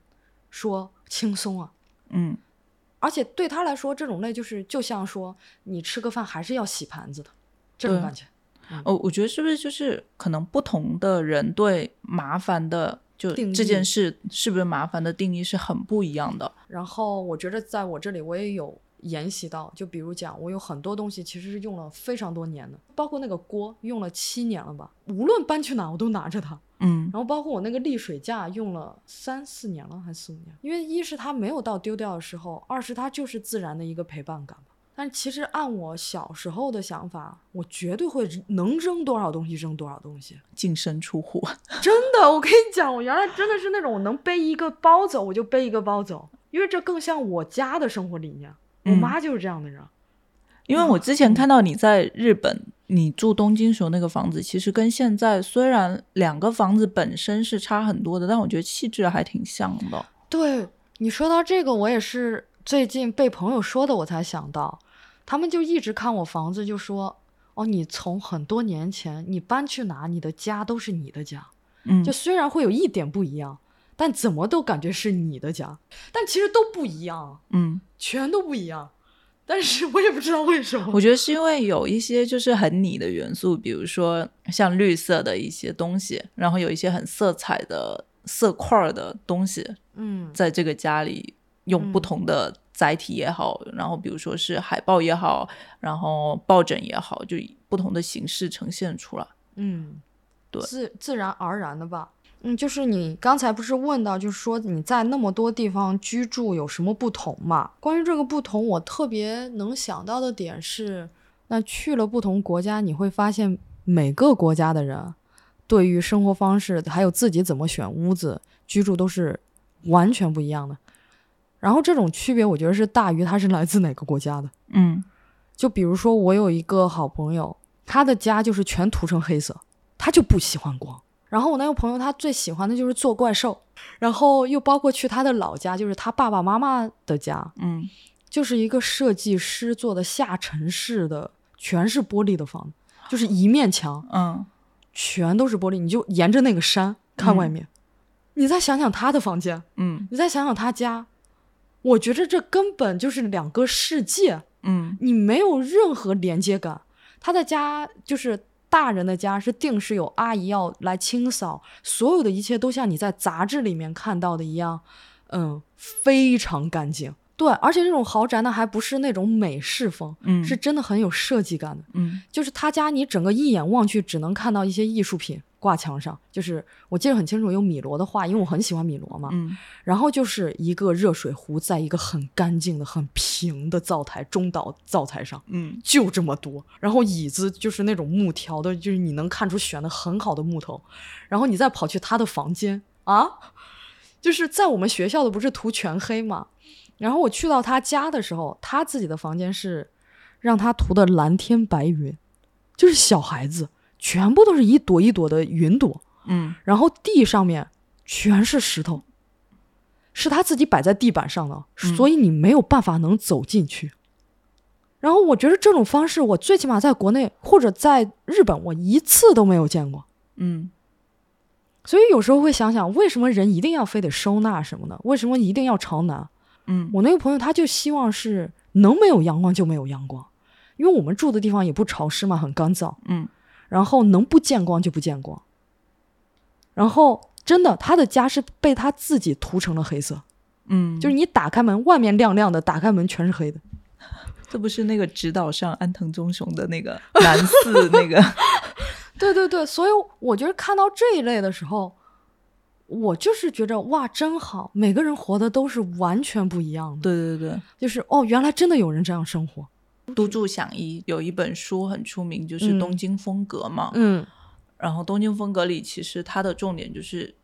说轻松啊？嗯而且对他来说，这种累就是就像说你吃个饭还是要洗盘子的这种对感觉。哦，我觉得是不是就是可能不同的人对麻烦的就定这件事是不是麻烦的定义是很不一样的？然后我觉得在我这里我也有沿袭到，就比如讲，我有很多东西其实是用了非常多年的，包括那个锅用了七年了吧，无论搬去哪我都拿着它。嗯然后包括我那个沥水架用了三四年了，还是四五年，因为一是它没有到丢掉的时候，二是它就是自然的一个陪伴感吧。但其实按我小时候的想法，我绝对会能扔多少东西扔多少东西。净身出户，真的，我跟你讲，我原来真的是那种我能背一个包走，我就背一个包走，因为这更像我家的生活理念。我嗯妈就是这样的人。因为我之前看到你在日本，你住东京时候那个房子，其实跟现在虽然两个房子本身是差很多的，但我觉得气质还挺像的。对你说到这个，我也是最近被朋友说的，我才想到，他们就一直看我房子，就说：“哦，你从很多年前你搬去哪，你的家都是你的家。嗯，就虽然会有一点不一样，但怎么都感觉是你的家，但其实都不一样，嗯，全都不一样。但是我也不知道为什么。我觉得是因为有一些就是很你的元素，比如说像绿色的一些东西，然后有一些很色彩的色块儿的东西，嗯，在这个家里用不嗯同的载体也好，然后比如说是海报也好，然后抱枕也好，就以不同的形式呈现出来。嗯，对自自然而然的吧。嗯，就是你刚才不是问到，就是说你在那么多地方居住有什么不同嘛？关于这个不同，我特别能想到的点是，那去了不同国家，你会发现每个国家的人对于生活方式，还有自己怎么选屋子居住都是完全不一样的。然后这种区别，我觉得是大于他是来自哪个国家的。嗯就比如说，我有一个好朋友，他的家就是全涂成黑色，他就不喜欢光。然后我那个朋友，他最喜欢的就是做怪兽，然后又包括去他的老家，就是他爸爸妈妈的家，嗯就是一个设计师做的下沉式的，全是玻璃的房子，就是一面墙嗯全都是玻璃，你就沿着那个山看外面。你再想想他的房间，嗯你再想想他家，我觉着这根本就是两个世界。嗯你没有任何连接感。他的家就是大人的家，是定时有阿姨要来清扫，所有的一切都像你在杂志里面看到的一样，嗯，非常干净。对，而且这种豪宅呢，还不是那种美式风，嗯，是真的很有设计感的。嗯就是他家，你整个一眼望去，只能看到一些艺术品挂墙上。就是我记得很清楚，有米罗的画，因为我很喜欢米罗嘛。嗯然后就是一个热水壶，在一个很干净的、很平的灶台中岛灶台上，嗯就这么多。然后椅子就是那种木条的，就是你能看出选的很好的木头。然后你再跑去他的房间啊，就是在我们学校的不是涂全黑嘛？然后我去到他家的时候，他自己的房间是让他涂的蓝天白云，就是小孩子，全部都是一朵一朵的云朵。嗯然后地上面全是石头，是他自己摆在地板上的，嗯所以你没有办法能走进去。然后我觉得这种方式，我最起码在国内或者在日本，我一次都没有见过。嗯所以有时候会想想，为什么人一定要非得收纳什么的？为什么一定要朝南？嗯我那个朋友他就希望是能没有阳光就没有阳光，因为我们住的地方也不潮湿嘛，很干燥。嗯然后能不见光就不见光，然后真的他的家是被他自己涂成了黑色，嗯，就是你打开门，外面亮亮的，打开门全是黑的。这不是那个指导上安藤忠雄的那个 男四那个，对对对，所以我觉得看到这一类的时候，我就是觉着哇，真好，每个人活的都是完全不一样的。对对对。就是哦，原来真的有人这样生活。都筑响一有一本书很出名，就是嗯《东京风格》嘛。嗯然后《东京风格》里其实它的重点就是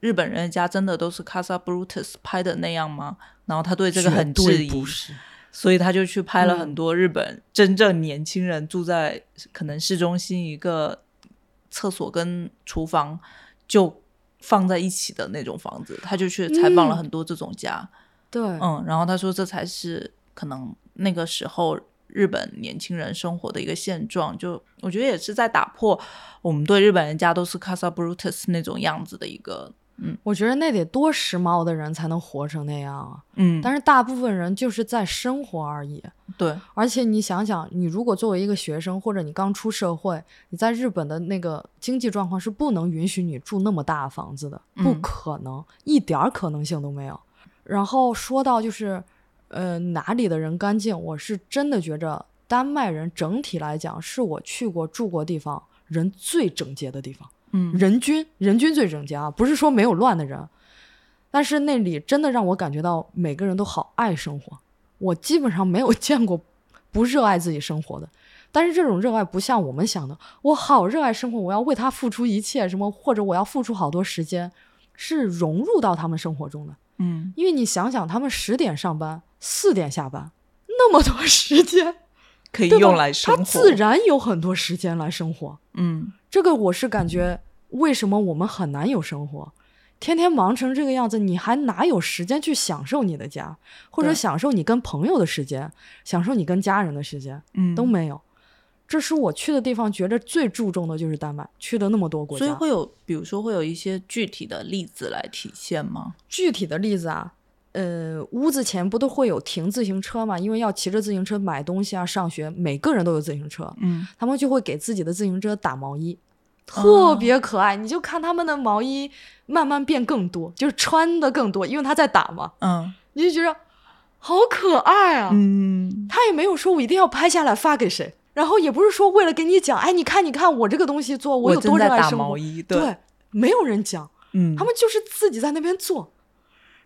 日本人的家真的都是 Casa Brutus 拍的那样吗？然后他对这个很质疑不，是。所以他就去拍了嗯很多日本真正年轻人住在可能市中心一个厕所跟厨房就放在一起的那种房子，他就去采访了嗯很多这种家。对，嗯，然后他说这才是可能那个时候日本年轻人生活的一个现状。就我觉得也是在打破我们对日本人家都是 Casa Brutus 那种样子的一个，嗯我觉得那得多时髦的人才能活成那样啊！嗯，但是大部分人就是在生活而已。对，而且你想想，你如果作为一个学生，或者你刚出社会，你在日本的那个经济状况是不能允许你住那么大的房子的，不嗯可能，一点儿可能性都没有。然后说到就是，呃，哪里的人干净，我是真的觉着丹麦人整体来讲是我去过住过地方人最整洁的地方。嗯，人均人均最整洁啊，不是说没有乱的人，但是那里真的让我感觉到每个人都好爱生活。我基本上没有见过不热爱自己生活的，但是这种热爱不像我们想的，我好热爱生活，我要为他付出一切，什么或者我要付出好多时间，是融入到他们生活中的。嗯，因为你想想，他们十点上班，四点下班，那么多时间，可以用来生活，他自然有很多时间来生活。嗯这个我是感觉，为什么我们很难有生活？天天忙成这个样子，你还哪有时间去享受你的家，或者享受你跟朋友的时间，享受你跟家人的时间嗯都没有？这是我去的地方，觉得最注重的就是丹麦，去了那么多国家。所以会有，比如说会有一些具体的例子来体现吗？具体的例子啊，呃，屋子前不都会有停自行车嘛？因为要骑着自行车买东西啊、上学，每个人都有自行车，嗯他们就会给自己的自行车打毛衣，哦特别可爱。你就看他们的毛衣慢慢变更多，就是穿的更多，因为他在打嘛，嗯你就觉得好可爱啊。嗯他也没有说我一定要拍下来发给谁，然后也不是说为了给你讲，哎，你看你看我这个东西做，我有多热爱生活。打毛衣，对，没有人讲，嗯，他们就是自己在那边做。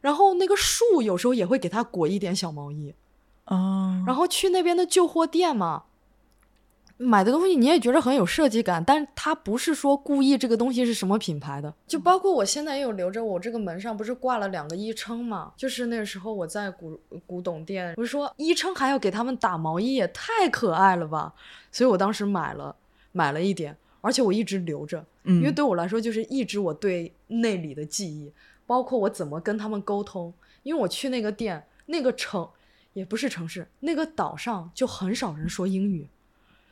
然后那个树有时候也会给它裹一点小毛衣，哦，然后去那边的旧货店嘛，买的东西你也觉得很有设计感，但是它不是说故意这个东西是什么品牌的，就包括我现在也有留着，我这个门上不是挂了两个衣撑嘛，就是那个时候我在古古董店，我就说衣撑还要给他们打毛衣，也太可爱了吧，所以我当时买了买了一点，而且我一直留着，因为嗯对我来说就是一直我对那里的记忆，包括我怎么跟他们沟通。因为我去那个店，那个城也不是城市，那个岛上就很少人说英语，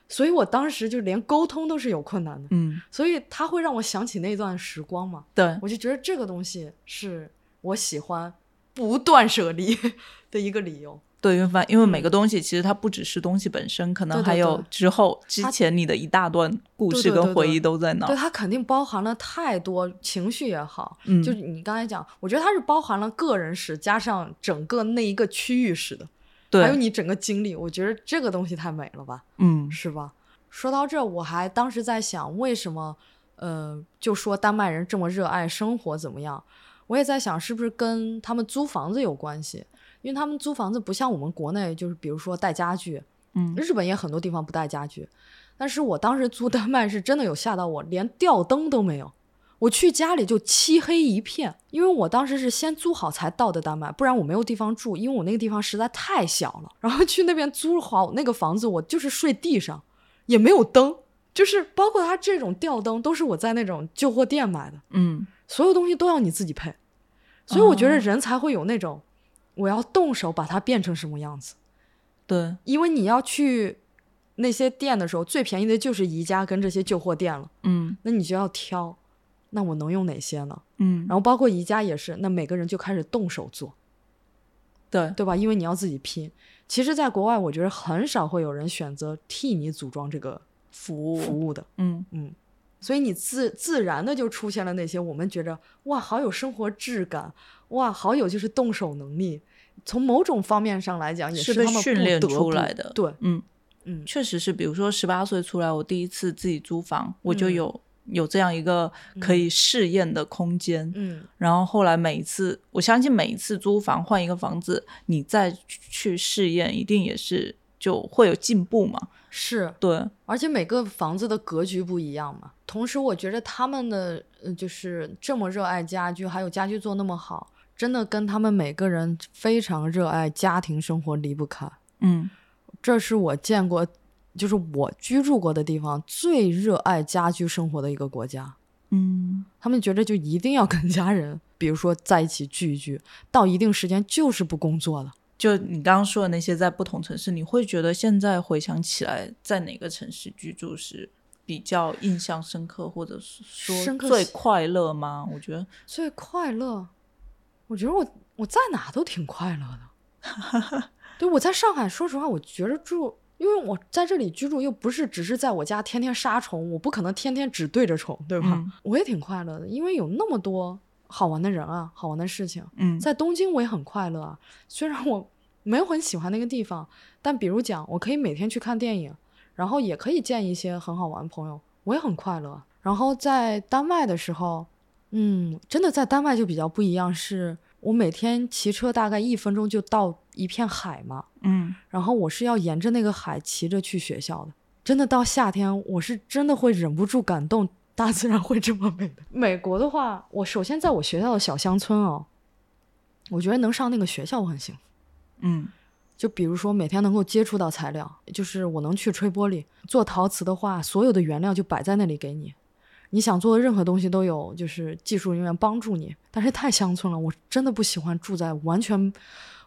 所以我当时就连沟通都是有困难的。嗯，所以他会让我想起那段时光嘛，对，我就觉得这个东西是我喜欢不断舍离 的一个理由。对，因为因为每个东西其实它不只是东西本身，可能还有对之后之前你的一大段故事跟回忆都在那对，。它肯定包含了太多情绪也好，嗯就是你刚才讲，我觉得它是包含了个人史加上整个那一个区域史的，对还有，你整个经历，我觉得这个东西太美了吧，嗯是吧？说到这，我还当时在想，为什么呃，就说丹麦人这么热爱生活怎么样？我也在想，是不是跟他们租房子有关系？因为他们租房子不像我们国内，就是比如说带家具，嗯日本也很多地方不带家具，但是我当时租丹麦是真的有吓到我，连吊灯都没有。我去家里就漆黑一片，因为我当时是先租好才到的丹麦，不然我没有地方住，因为我那个地方实在太小了。然后去那边租好那个房子，我就是睡地上，也没有灯，就是包括它这种吊灯都是我在那种旧货店买的，嗯所有东西都要你自己配。所以我觉得哦人才会有那种，我要动手把它变成什么样子。对，因为你要去那些店的时候，最便宜的就是宜家跟这些旧货店了，嗯那你就要挑，那我能用哪些呢？嗯，然后包括宜家也是，那每个人就开始动手做，对，对吧？因为你要自己拼。其实，在国外，我觉得很少会有人选择替你组装这个服务，服务的。嗯嗯所以你自自然的就出现了那些我们觉着哇好有生活质感，哇好友就是动手能力。从某种方面上来讲，也是他们训练出来的对，嗯，嗯，确实是，比如说十八岁出来，我第一次自己租房，我就嗯有、有这样一个可以试验的空间。嗯，然后后来每一次，我相信每一次租房换一个房子，你再去试验，一定也是就会有进步嘛。是，对，而且每个房子的格局不一样嘛。同时，我觉得他们的呃，就是这么热爱家居，还有家居做那么好，真的跟他们每个人非常热爱家庭生活离不开。嗯这是我见过，就是我居住过的地方最热爱家居生活的一个国家。嗯他们觉得就一定要跟家人，比如说在一起聚一聚，到一定时间就是不工作了。就你刚刚说的那些，在不同城市，你会觉得现在回想起来，在哪个城市居住是比较印象深刻，或者是说最快乐吗？我觉得，最快乐，我觉得我我在哪都挺快乐的。对，我在上海，说实话，我觉得住，因为我在这里居住，又不是只是在我家天天杀虫，我不可能天天只对着虫，对吧？嗯我也挺快乐的，因为有那么多好玩的人啊，好玩的事情。嗯，在东京我也很快乐啊，虽然我没有很喜欢那个地方，但比如讲，我可以每天去看电影，然后也可以见一些很好玩的朋友，我也很快乐。然后在丹麦的时候，嗯，真的在丹麦就比较不一样，是我每天骑车大概一分钟就到一片海嘛，嗯然后我是要沿着那个海骑着去学校的。真的到夏天，我是真的会忍不住感动，大自然会这么美的。美国的话，我首先在我学校的小乡村哦，我觉得能上那个学校我很幸福。嗯就比如说每天能够接触到材料，就是我能去吹玻璃，做陶瓷的话，所有的原料就摆在那里给你，你想做的任何东西都有，就是技术人员帮助你。但是太乡村了，我真的不喜欢住在完全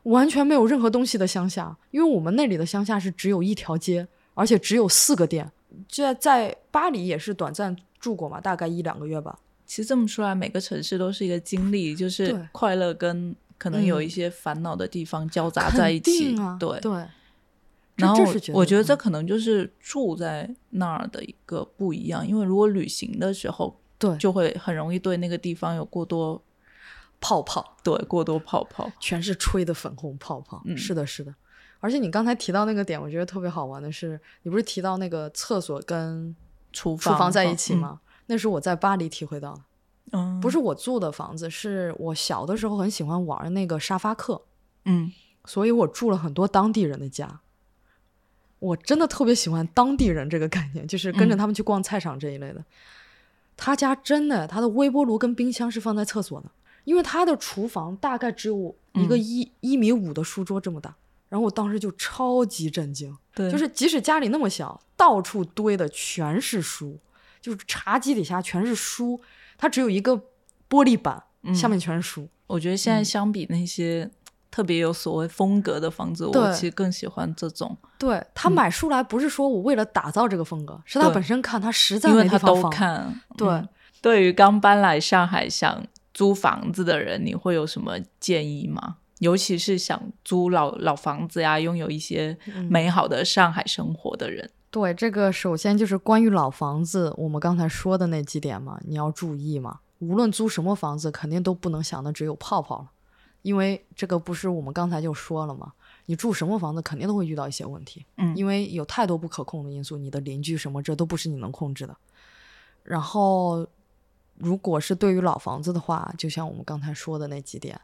完全没有任何东西的乡下，因为我们那里的乡下是只有一条街，而且只有四个店。这在巴黎也是短暂住过嘛，大概一两个月吧。其实这么说来，每个城市都是一个经历，就是快乐跟可能有一嗯些烦恼的地方交杂在一起。肯定啊，对，对。这然后我觉得这嗯可能就是住在那儿的一个不一样，因为如果旅行的时候，对就会很容易对那个地方有过多泡泡。对过多泡泡。全是吹的粉红泡泡。嗯是的，是的。而且你刚才提到那个点，我觉得特别好玩的是，你不是提到那个厕所跟厨厨房在一起？吗？那是我在巴黎体会到的，嗯，不是我住的房子，是我小的时候很喜欢玩那个沙发客，嗯所以我住了很多当地人的家。我真的特别喜欢当地人这个概念，就是跟着嗯他们去逛菜场这一类的。他家真的，他的微波炉跟冰箱是放在厕所的，因为他的厨房大概只有一个嗯一、一米五的书桌这么大。然后我当时就超级震惊，对，就是即使家里那么小，到处堆的全是书，就是茶几底下全是书，它只有一个玻璃板，嗯下面全是书。我觉得现在嗯相比那些特别有所谓风格的房子，我其实更喜欢这种，对他买书来不是说我为了打造这个风格，是他本身看他实在因为他都没地方放。看。对嗯对于刚搬来上海想租房子的人，你会有什么建议吗？尤其是想租老老房子呀，拥有一些嗯美好的上海生活的人。对，这个首先就是关于老房子，我们刚才说的那几点嘛，你要注意嘛。无论租什么房子，肯定都不能想的只有泡泡了，因为这个不是我们刚才就说了吗，你住什么房子肯定都会遇到一些问题，嗯因为有太多不可控的因素，你的邻居什么这都不是你能控制的。然后，如果是对于老房子的话，就像我们刚才说的那几点，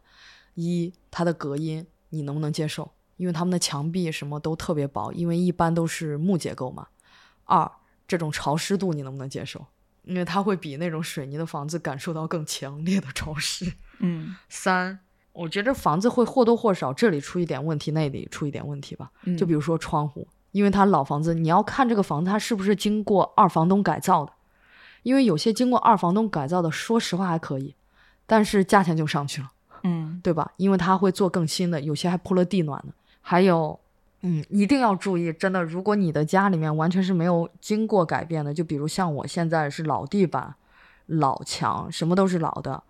一它的隔音你能不能接受？因为他们的墙壁什么都特别薄，因为一般都是木结构嘛。二，这种潮湿度你能不能接受？因为它会比那种水泥的房子感受到更强烈的潮湿。嗯三，我觉得房子会或多或少这里出一点问题，那里出一点问题吧。嗯，就比如说窗户，因为它老房子，你要看这个房子它是不是经过二房东改造的，因为有些经过二房东改造的，说实话还可以，但是价钱就上去了。嗯对吧？因为它会做更新的，有些还铺了地暖呢。还有，嗯，一定要注意，真的，如果你的家里面完全是没有经过改变的，就比如像我现在是老地板、老墙，什么都是老的，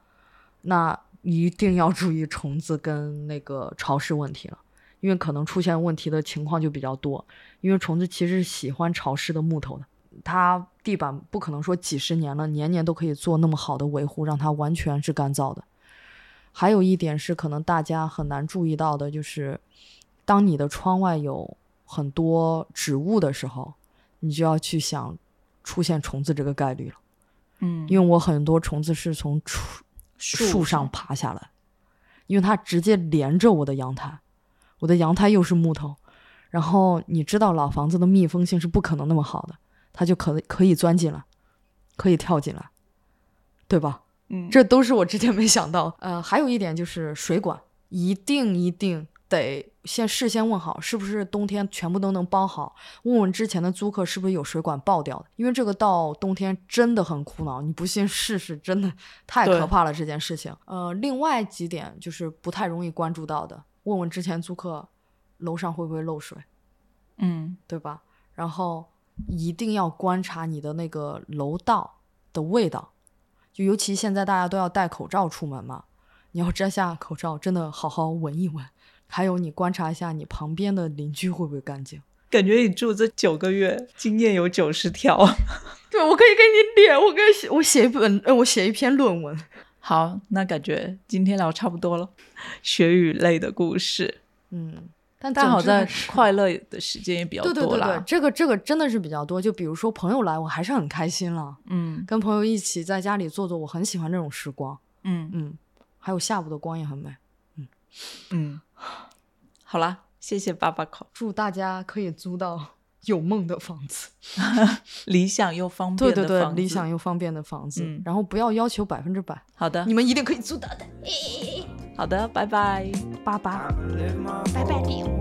那一定要注意虫子跟那个潮湿问题了，因为可能出现问题的情况就比较多，因为虫子其实是喜欢潮湿的木头的。它地板不可能说几十年了，年年都可以做那么好的维护，让它完全是干燥的。还有一点是可能大家很难注意到的，就是当你的窗外有很多植物的时候，你就要去想出现虫子这个概率了。嗯，因为我很多虫子是从树树上爬下来，因为它直接连着我的阳台，我的阳台又是木头，然后你知道老房子的密封性是不可能那么好的，它就可可以钻进来，可以跳进来，对吧？嗯，这都是我之前没想到。呃，还有一点就是水管一定一定得先事先问好，是不是冬天全部都能包好？问问之前的租客是不是有水管爆掉的，因为这个到冬天真的很苦恼。你不信试试，真的太可怕了这件事情。呃，另外几点就是不太容易关注到的，问问之前租客楼上会不会漏水。嗯对吧？然后一定要观察你的那个楼道的味道，就尤其现在大家都要戴口罩出门嘛，你要摘下口罩，真的好好闻一闻。还有你观察一下你旁边的邻居会不会干净。感觉你住这九个月，经验有九十条。对，我可以给你列，我可以写，我写一本，呃，我写一篇论文。好，那感觉今天聊差不多了，学语类的故事，嗯，但但好在快乐的时间也比较对对多啦。对对，这个这个真的是比较多。就比如说朋友来，我还是很开心了，嗯跟朋友一起在家里坐坐，我很喜欢这种时光。嗯嗯，还有下午的光也很美。嗯嗯，好啦，谢谢爸爸口，祝大家可以租到有梦的房子，理想又方对对对，便的房子。理想又方便的房子，嗯。然后不要要求百分之百，好的。你，们一定可以租到的。好的，拜拜。八八。live my home.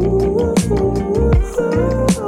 ooh, ooh, ooh,